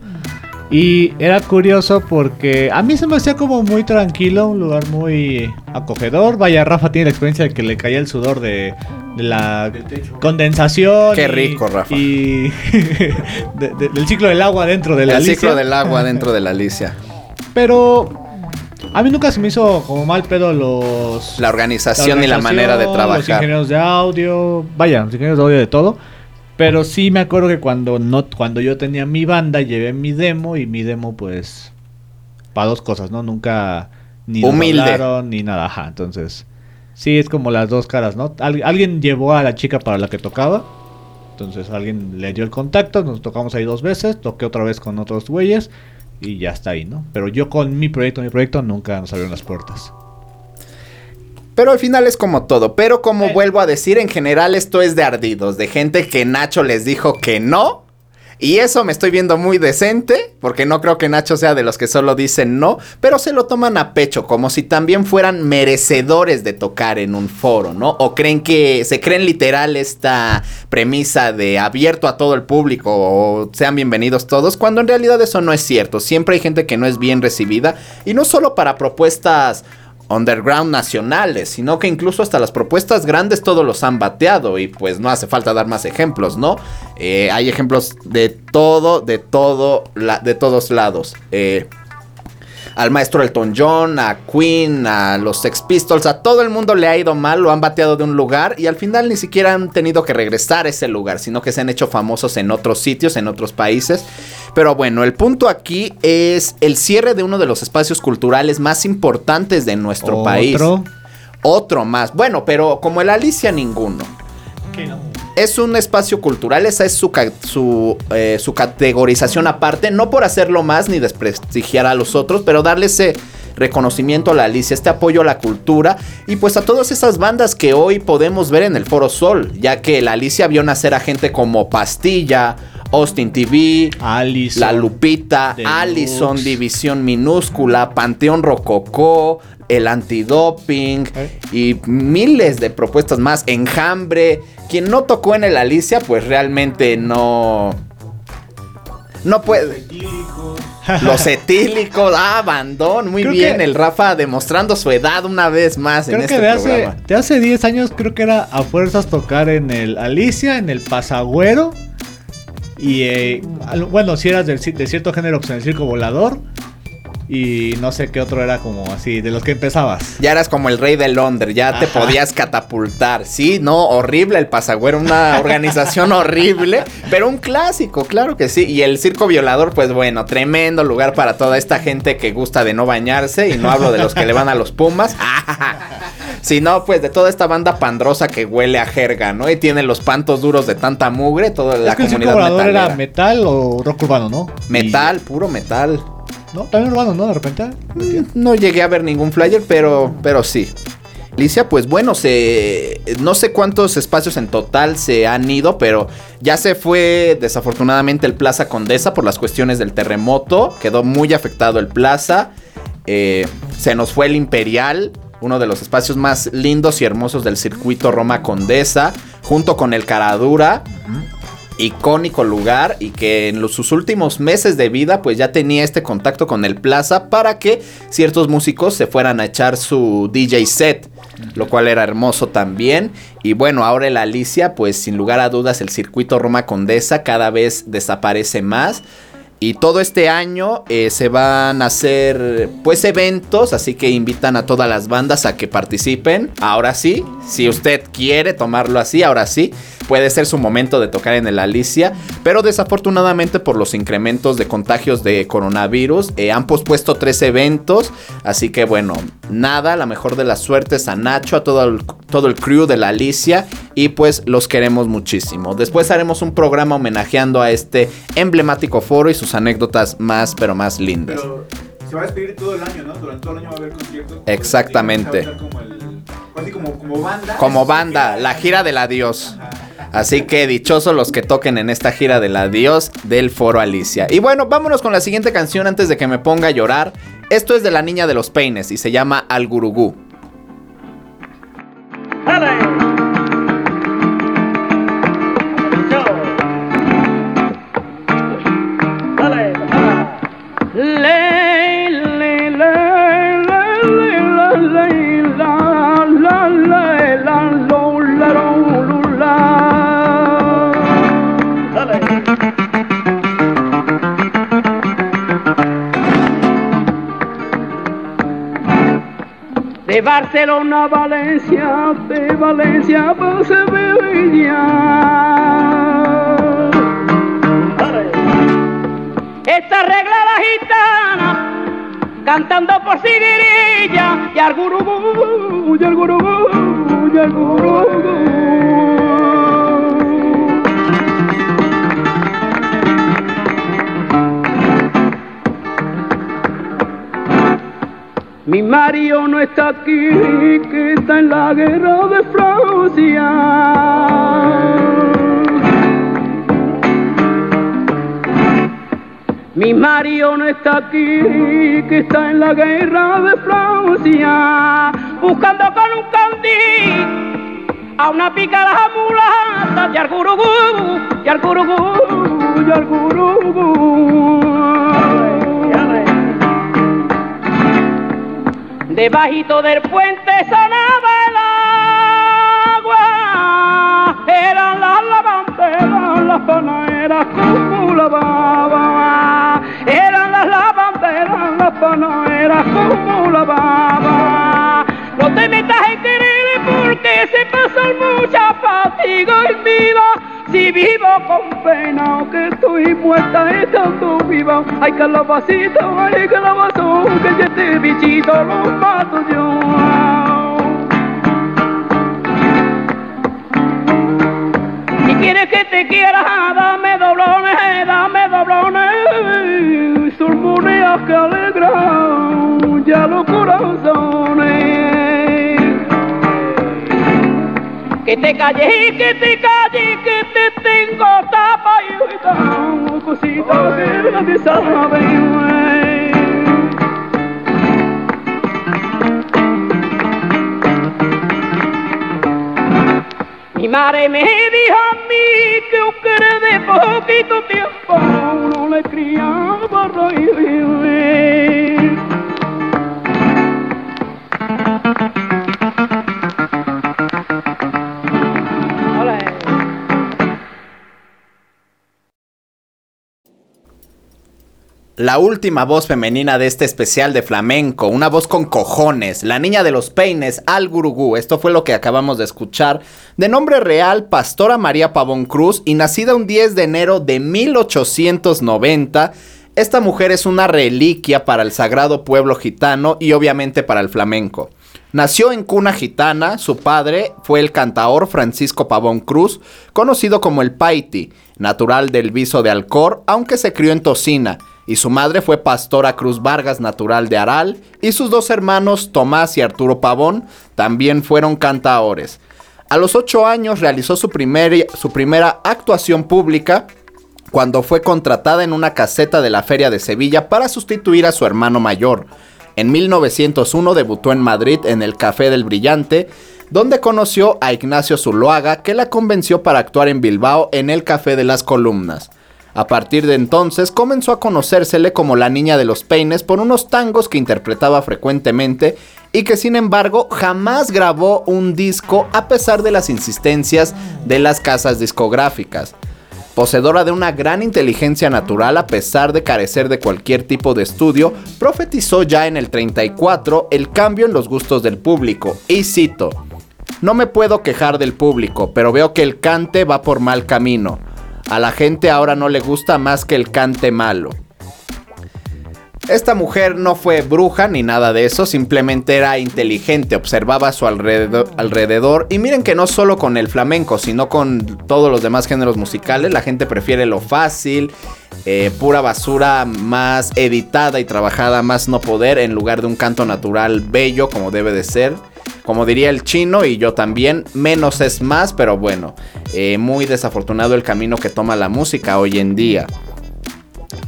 Y era curioso porque a mí se me hacía como muy tranquilo, un lugar muy acogedor. Vaya, Rafa tiene la experiencia de que le caía el sudor de, de la condensación. Qué y- rico, Rafa. Y de- de- del ciclo del agua dentro de la el ciclo Alicia. del agua dentro de la Alicia. Pero a mí nunca se me hizo como mal pedo los... La organización y la manera de Los trabajar. ingenieros de audio, vaya, los ingenieros de audio de todo. Pero sí me acuerdo que cuando no, cuando yo tenía mi banda, llevé mi demo y mi demo, pues, para dos cosas, ¿no? Nunca ni Humilde. hablaron ni nada, ajá. Entonces, sí es como las dos caras, ¿no? Al- alguien llevó a la chica para la que tocaba. Entonces alguien le dio el contacto, nos tocamos ahí dos veces, toqué otra vez con otros güeyes y ya está ahí, ¿no? Pero yo con mi proyecto, mi proyecto nunca nos abrieron las puertas. Pero al final es como todo. Pero como Eh. vuelvo a decir, en general esto es de ardidos, de gente que Nacho les dijo que no. Y eso me estoy viendo muy decente, porque no creo que Nacho sea de los que solo dicen no, pero se lo toman a pecho, como si también fueran merecedores de tocar en un foro, ¿no? O creen que se creen literal esta premisa de abierto a todo el público o sean bienvenidos todos, cuando en realidad eso no es cierto. Siempre hay gente que no es bien recibida, y no solo para propuestas underground nacionales, sino que incluso hasta las propuestas grandes todos los han bateado y pues no hace falta dar más ejemplos, ¿no? Eh, hay ejemplos de todo, de todo, la- de todos lados. Eh, al maestro Elton John, a Queen, a los Sex Pistols, a todo el mundo le ha ido mal, lo han bateado de un lugar y al final ni siquiera han tenido que regresar a ese lugar, sino que se han hecho famosos en otros sitios, en otros países. Pero bueno, el punto aquí es el cierre de uno de los espacios culturales más importantes de nuestro país. Otro. Otro más. Bueno, pero como el Alicia ninguno. Es un espacio cultural, esa es su, eh, su categorización aparte, no por hacerlo más ni desprestigiar a los otros, pero darle ese reconocimiento a la Alicia, este apoyo a la cultura y pues a todas esas bandas que hoy podemos ver en el Foro Sol, ya que la Alicia vio nacer a gente como Pastilla, Austin TV, Allison. La Lupita. Allison, División Minúscula, Panteón Rococó, El Antidoping ¿Eh? y miles de propuestas más. Enjambre. Quien no tocó en el Alicia, pues realmente no. No puede. Los etílicos, ah, Bandón, muy Creo bien. que- el Rafa demostrando su edad una vez más en Creo este que de hace, de hace 10 años creo que era a fuerzas tocar en el Alicia, en el Pasagüero. Y eh, bueno, si eras de cierto género, pues en el circo volador. Y no sé qué otro era como así, de los que empezabas. Ya eras como el rey de Londres, ya te podías catapultar. Sí, no, horrible el pasagüero, una organización horrible, pero un clásico, claro que sí. Y el circo violador, pues bueno, tremendo lugar para toda esta gente que gusta de no bañarse. Y no hablo de los que le van a los Pumas. Sino pues de toda esta banda pandrosa que huele a jerga, ¿no? Y tiene los pantos duros de tanta mugre, toda la es que el comunidad metalera. era metal o rock urbano, ¿no? Metal, puro metal. No, también urbano, ¿no? De repente. No llegué a ver ningún flyer, pero, pero sí. Alicia, pues bueno, se, no sé cuántos espacios en total se han ido, pero ya se fue desafortunadamente el Plaza Condesa por las cuestiones del terremoto. Quedó muy afectado el Plaza. Eh, se nos fue el Imperial, uno de los espacios más lindos y hermosos del circuito Roma Condesa, junto con el Caradura icónico lugar y que en los- sus últimos meses de vida pues ya tenía este contacto con el Plaza para que ciertos músicos se fueran a echar su DJ set, lo cual era hermoso también. Y bueno, ahora el Alicia pues sin lugar a dudas el circuito Roma Condesa cada vez desaparece más. Y todo este año eh, se van a hacer pues eventos, así que invitan a todas las bandas a que participen. Ahora sí, si usted quiere tomarlo así, ahora sí, puede ser su momento de tocar en el Alicia. Pero desafortunadamente por los incrementos de contagios de coronavirus, eh, han pospuesto tres eventos. Así que bueno, nada, la mejor de las suertes a Nacho, a todo el, todo el crew de la Alicia. Y pues los queremos muchísimo. Después haremos un programa homenajeando a este emblemático foro y sus anécdotas más, pero más lindas. Pero se va a despedir todo el año, ¿no? Durante todo el año va a haber conciertos. Exactamente. Como, el, así como, como banda. Como banda, la gira del adiós. Así que dichosos los que toquen en esta gira del adiós del Foro Alicia. Y bueno, vámonos con la siguiente canción antes de que me ponga a llorar. Esto es de la niña de los peines y se llama Al Gurugú. Barcelona a Valencia, de Valencia a Sevilla. Esta regla la gitana, cantando por Sibirilla, y al gurugú, y al gurugú, y al gurugú. Mario no está aquí, que está en la guerra de Francia. Mi Mario no está aquí, que está en la guerra de Francia, buscando con un candil a una pícara mulata, y al gurugú, y al gurugú, Debajito del puente sonaba el agua, eran las lavanderas, las panaderas como lavaban, eran las lavanderas, las panaderas como lavaban. No te metas en querer porque se pasan mucha fatiga en vida. Si vivo con pena o que estoy muerta estando viva, ay calabacito, ay calabazo, que este bichito lo mato yo. Si quieres que te quiera, dame doblones, dame doblones, son monedas que alegran ya los corazones. Que te calles que te calles, que Mi madre me dijo a mí que aunque de poquito tiempo uno le criaba reír. La última voz femenina de este especial de flamenco, una voz con cojones, la niña de los peines, Al Gurugú. Esto fue lo que acabamos de escuchar. De nombre real, Pastora María Pavón Cruz y nacida un 10 de enero de 1890. Esta mujer es una reliquia para el sagrado pueblo gitano y obviamente para el flamenco. Nació en cuna gitana, su padre fue el cantaor Francisco Pavón Cruz, conocido como el Paiti, natural del Viso de Alcor, aunque se crió en Tocina y su madre fue Pastora Cruz Vargas, natural de Aral, y sus dos hermanos, Tomás y Arturo Pavón, también fueron cantaores. A los ocho años realizó su, su primera actuación pública cuando fue contratada en una caseta de la Feria de Sevilla para sustituir a su hermano mayor. En 1901 debutó en Madrid en el Café del Brillante, donde conoció a Ignacio Zuloaga, que la convenció para actuar en Bilbao en el Café de las Columnas. A partir de entonces comenzó a conocérsele como la niña de los peines por unos tangos que interpretaba frecuentemente y que sin embargo jamás grabó un disco a pesar de las insistencias de las casas discográficas. Poseedora de una gran inteligencia natural a pesar de carecer de cualquier tipo de estudio, profetizó ya en el 34 el cambio en los gustos del público, y cito, No me puedo quejar del público, pero veo que el cante va por mal camino. A la gente ahora no le gusta más que el cante malo. Esta mujer no fue bruja ni nada de eso, simplemente era inteligente, observaba a su alrededor, y miren que no solo con el flamenco, sino con todos los demás géneros musicales, la gente prefiere lo fácil, eh, pura basura más editada y trabajada más no poder en lugar de un canto natural bello como debe de ser. Como diría el chino y yo también, menos es más, pero bueno, eh, muy desafortunado el camino que toma la música hoy en día.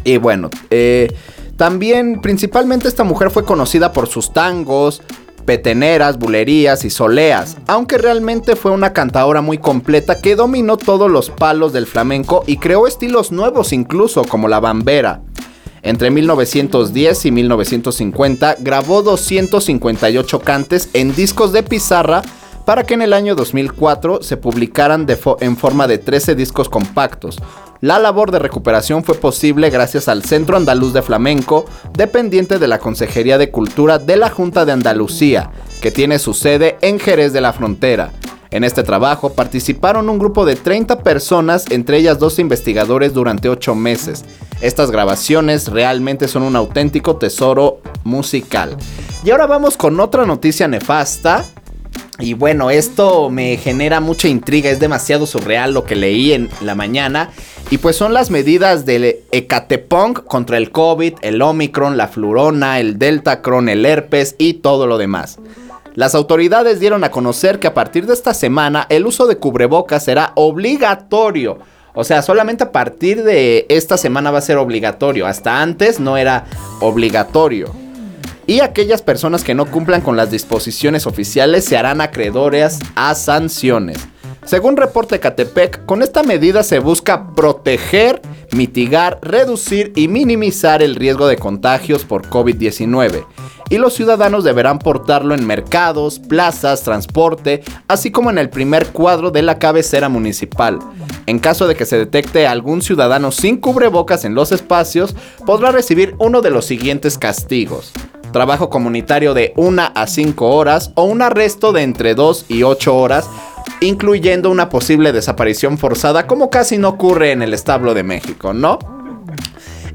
Y bueno, eh, también principalmente esta mujer fue conocida por sus tangos, peteneras, bulerías y soleas, aunque realmente fue una cantadora muy completa que dominó todos los palos del flamenco y creó estilos nuevos incluso como la bambera. Entre 1910 y 1950 grabó 258 cantes en discos de pizarra para que en el año 2004 se publicaran en forma de 13 discos compactos. La labor de recuperación fue posible gracias al Centro Andaluz de Flamenco, dependiente de la Consejería de Cultura de la Junta de Andalucía, que tiene su sede en Jerez de la Frontera. En este trabajo participaron un grupo de 30 personas, entre ellas dos investigadores durante 8 meses. Estas grabaciones realmente son un auténtico tesoro musical. Y ahora vamos con otra noticia nefasta. Y bueno, esto me genera mucha intriga, es demasiado surreal lo que leí en la mañana. Y pues son las medidas del Ecatepong contra el COVID, el Omicron, la flurona, el Deltacron, el herpes y todo lo demás. Las autoridades dieron a conocer que a partir de esta semana el uso de cubrebocas será obligatorio. O sea, solamente a partir de esta semana va a ser obligatorio. Hasta antes no era obligatorio. Y aquellas personas que no cumplan con las disposiciones oficiales se harán acreedores a sanciones. Según reporte Catepec, con esta medida se busca proteger, mitigar, reducir y minimizar el riesgo de contagios por COVID-19 y los ciudadanos deberán portarlo en mercados, plazas, transporte, así como en el primer cuadro de la cabecera municipal. En caso de que se detecte algún ciudadano sin cubrebocas en los espacios, podrá recibir uno de los siguientes castigos. Trabajo comunitario de 1 a 5 horas o un arresto de entre 2 y 8 horas incluyendo una posible desaparición forzada como casi no ocurre en el establo de México, ¿no?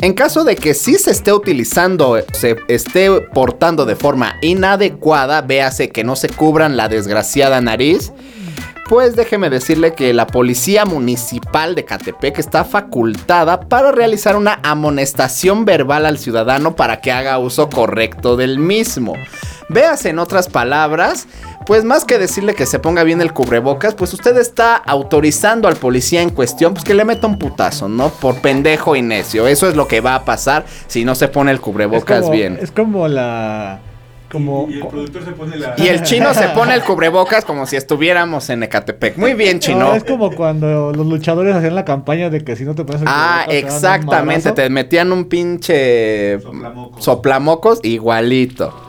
En caso de que sí se esté utilizando, se esté portando de forma inadecuada, véase que no se cubran la desgraciada nariz, pues déjeme decirle que la Policía Municipal de Catepec está facultada para realizar una amonestación verbal al ciudadano para que haga uso correcto del mismo. Véase en otras palabras, pues más que decirle que se ponga bien el cubrebocas, pues usted está autorizando al policía en cuestión, pues que le meta un putazo, ¿no? Por pendejo y necio. Eso es lo que va a pasar si no se pone el cubrebocas bien. Es como la... Como, y, el productor se pone la... Y el chino se pone el cubrebocas como si estuviéramos en Ecatepec. Muy bien, chino. No, es como cuando los luchadores hacían la campaña de que si no te pones el Ah, exactamente. Te, metían un pinche Soplamocos. soplamocos igualito.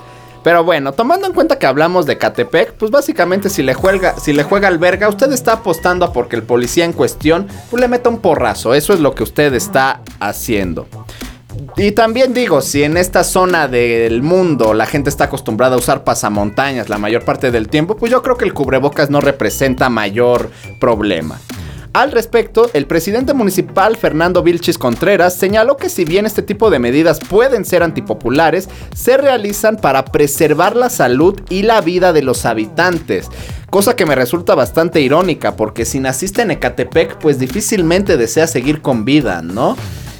Pero bueno, tomando en cuenta que hablamos de Catepec, pues básicamente si le juega, si le juega al verga, usted está apostando a porque el policía en cuestión pues le meta un porrazo. Eso es lo que usted está haciendo. Y también digo, si en esta zona del mundo la gente está acostumbrada a usar pasamontañas la mayor parte del tiempo, pues yo creo que el cubrebocas no representa mayor problema. Al respecto, el presidente municipal Fernando Vilchis Contreras señaló que si bien este tipo de medidas pueden ser antipopulares, se realizan para preservar la salud y la vida de los habitantes. Cosa que me resulta bastante irónica, porque si naciste en Ecatepec, pues difícilmente deseas seguir con vida, ¿no?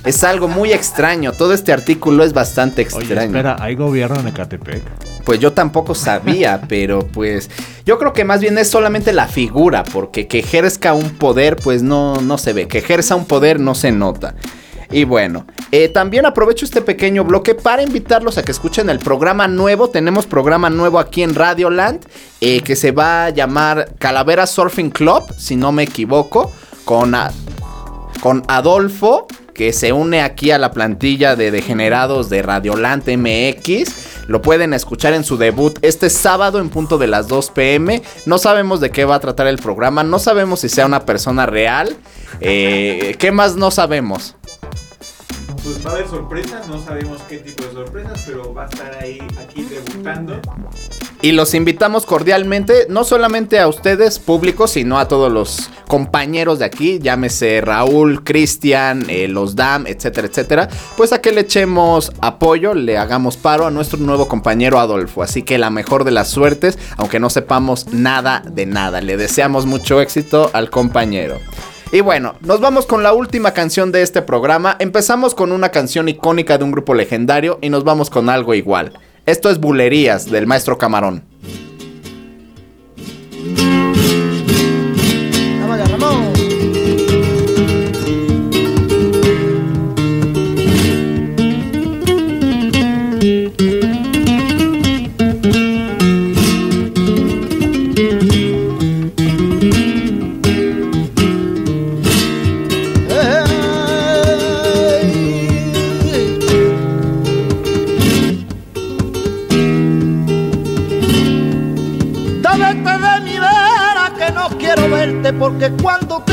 Es algo muy extraño, todo este artículo es bastante Oye, extraño. espera, ¿hay gobierno en Ecatepec? Pues yo tampoco sabía, pero pues yo creo que más bien es solamente la figura, porque que ejerza un poder pues no, no se ve, que ejerza un poder no se nota. Y bueno, eh, también aprovecho este pequeño bloque para invitarlos a que escuchen el programa nuevo. Tenemos programa nuevo aquí en Radioland eh, que se va a llamar Calavera Surfing Club, si no me equivoco, con, a- con Adolfo, que se une aquí a la plantilla de degenerados de Radioland MX. Lo pueden escuchar en su debut este sábado en punto de las 2 pm. No sabemos de qué va a tratar el programa, no sabemos si sea una persona real. Eh, ¿Qué más no sabemos? Pues va a haber sorpresas, no sabemos qué tipo de sorpresas, pero va a estar ahí aquí debutando. Y los invitamos cordialmente, no solamente a ustedes, públicos, sino a todos los compañeros de aquí, llámese Raúl, Cristian, eh, los Dam, etcétera, etcétera, pues a que le echemos apoyo, le hagamos paro a nuestro nuevo compañero Adolfo. Así que la mejor de las suertes, aunque no sepamos nada de nada. Le deseamos mucho éxito al compañero. Y bueno, nos vamos con la última canción de este programa. Empezamos con una canción icónica de un grupo legendario y nos vamos con algo igual. Esto es Bulerías del maestro Camarón. Porque cuando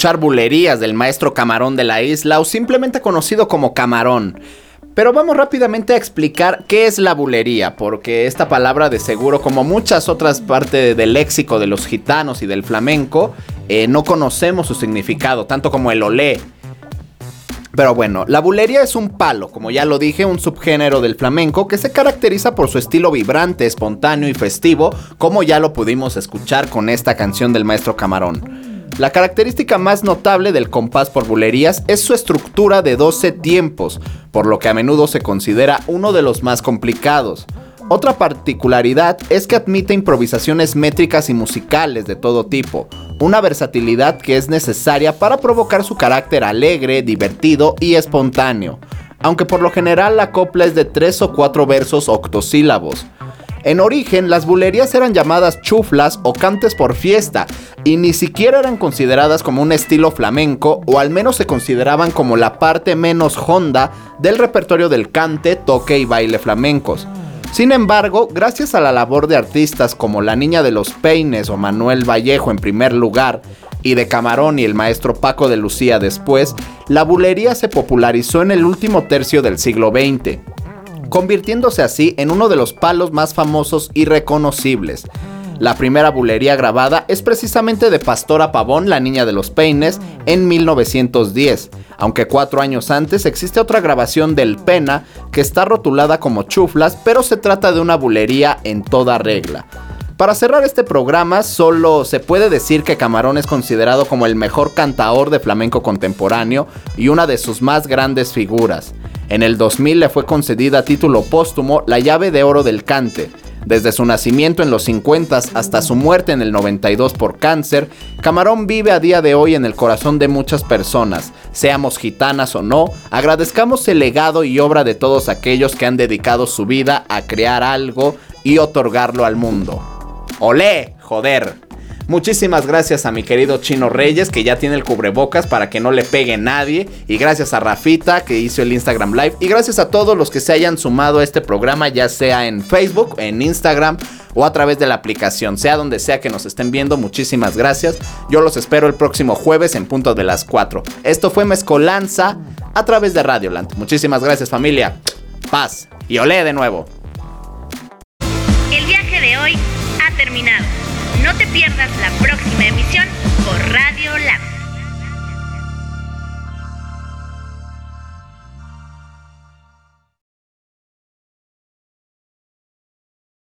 escuchar bulerías del maestro Camarón de la isla o simplemente conocido como Camarón. Pero vamos rápidamente a explicar qué es la bulería, porque esta palabra de seguro, como muchas otras partes del léxico de los gitanos y del flamenco, eh, no conocemos su significado, tanto como el olé. Pero bueno, la bulería es un palo, como ya lo dije, un subgénero del flamenco que se caracteriza por su estilo vibrante, espontáneo y festivo, como ya lo pudimos escuchar con esta canción del maestro Camarón. La característica más notable del compás por bulerías es su estructura de 12 tiempos, por lo que a menudo se considera uno de los más complicados. Otra particularidad es que admite improvisaciones métricas y musicales de todo tipo, una versatilidad que es necesaria para provocar su carácter alegre, divertido y espontáneo, aunque por lo general la copla es de 3 o 4 versos octosílabos. En origen, las bulerías eran llamadas chuflas o cantes por fiesta, y ni siquiera eran consideradas como un estilo flamenco, o al menos se consideraban como la parte menos honda del repertorio del cante, toque y baile flamencos. Sin embargo, gracias a la labor de artistas como la Niña de los Peines o Manuel Vallejo en primer lugar, y de Camarón y el maestro Paco de Lucía después, la bulería se popularizó en el último tercio del siglo XX convirtiéndose así en uno de los palos más famosos y reconocibles. La primera bulería grabada es precisamente de Pastora Pavón, la niña de los peines, en 1910, aunque cuatro años antes existe otra grabación del Pena que está rotulada como chuflas, pero se trata de una bulería en toda regla. Para cerrar este programa, solo se puede decir que Camarón es considerado como el mejor cantaor de flamenco contemporáneo y una de sus más grandes figuras. En el 2000 le fue concedida a título póstumo la llave de oro del cante. Desde su nacimiento en los 50 hasta su muerte en el 92 por cáncer, Camarón vive a día de hoy en el corazón de muchas personas, seamos gitanas o no, agradezcamos el legado y obra de todos aquellos que han dedicado su vida a crear algo y otorgarlo al mundo. ¡Olé! ¡Joder! Muchísimas gracias a mi querido Chino Reyes que ya tiene el cubrebocas para que no le pegue nadie. Y gracias a Rafita que hizo el Instagram Live. Y gracias a todos los que se hayan sumado a este programa, ya sea en Facebook, en Instagram o a través de la aplicación. Sea donde sea que nos estén viendo, muchísimas gracias. Yo los espero el próximo jueves en punto de las 4. Esto fue Mezcolanza a través de Radioland. Muchísimas gracias familia. Paz y olé de nuevo. Te pierdas la próxima emisión por Radio